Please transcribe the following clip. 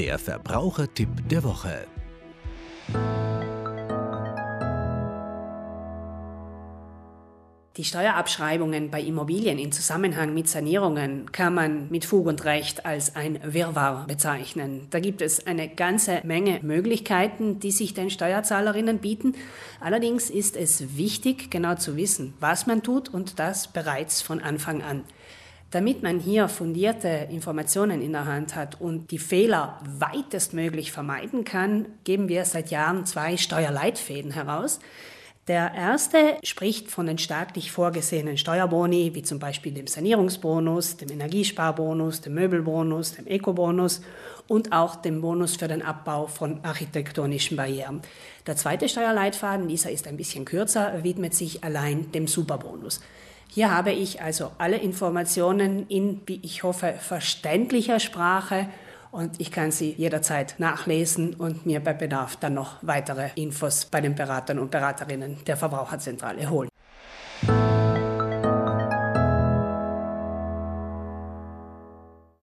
Der Verbrauchertipp der Woche. Die Steuerabschreibungen bei Immobilien in Zusammenhang mit Sanierungen kann man mit Fug und Recht als ein Wirrwarr bezeichnen. Da gibt es eine ganze Menge Möglichkeiten, die sich den Steuerzahlerinnen bieten. Allerdings ist es wichtig, genau zu wissen, was man tut und das bereits von Anfang an. Damit man hier fundierte Informationen in der Hand hat und die Fehler weitestmöglich vermeiden kann, geben wir seit Jahren zwei Steuerleitfäden heraus. Der erste spricht von den staatlich vorgesehenen Steuerboni, wie zum Beispiel dem Sanierungsbonus, dem Energiesparbonus, dem Möbelbonus, dem Ecobonus und auch dem Bonus für den Abbau von architektonischen Barrieren. Der zweite Steuerleitfaden, dieser ist ein bisschen kürzer, widmet sich allein dem Superbonus. Hier habe ich also alle Informationen in, wie ich hoffe, verständlicher Sprache und ich kann sie jederzeit nachlesen und mir bei Bedarf dann noch weitere Infos bei den Beratern und Beraterinnen der Verbraucherzentrale holen.